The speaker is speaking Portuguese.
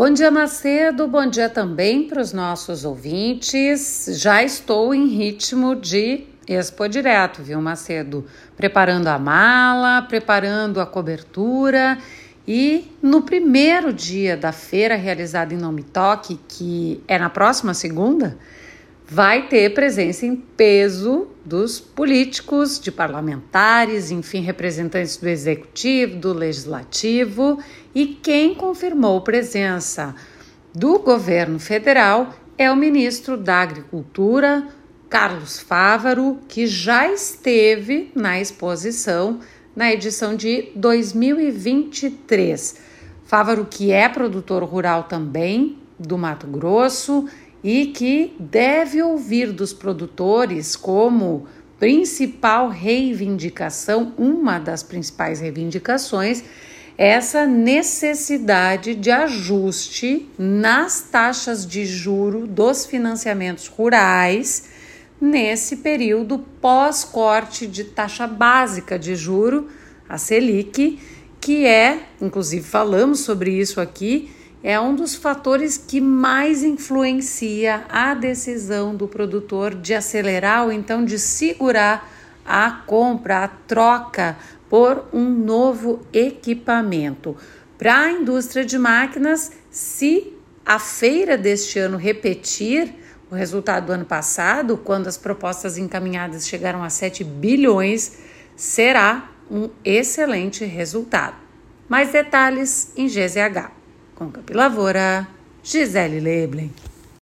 Bom dia, Macedo. Bom dia também para os nossos ouvintes. Já estou em ritmo de Expo Direto, viu, Macedo? Preparando a mala, preparando a cobertura. E no primeiro dia da feira realizada em Nome Toque, que é na próxima segunda, vai ter presença em peso dos políticos, de parlamentares, enfim, representantes do executivo, do legislativo e quem confirmou presença do governo federal é o ministro da Agricultura, Carlos Fávaro, que já esteve na exposição na edição de 2023. Fávaro, que é produtor rural também do Mato Grosso, e que deve ouvir dos produtores como principal reivindicação, uma das principais reivindicações, essa necessidade de ajuste nas taxas de juro dos financiamentos rurais nesse período pós-corte de taxa básica de juro, a Selic, que é, inclusive falamos sobre isso aqui, é um dos fatores que mais influencia a decisão do produtor de acelerar ou então de segurar a compra, a troca por um novo equipamento. Para a indústria de máquinas, se a feira deste ano repetir o resultado do ano passado, quando as propostas encaminhadas chegaram a 7 bilhões, será um excelente resultado. Mais detalhes em GZH com Campi Lavoura, Gisele Leblen.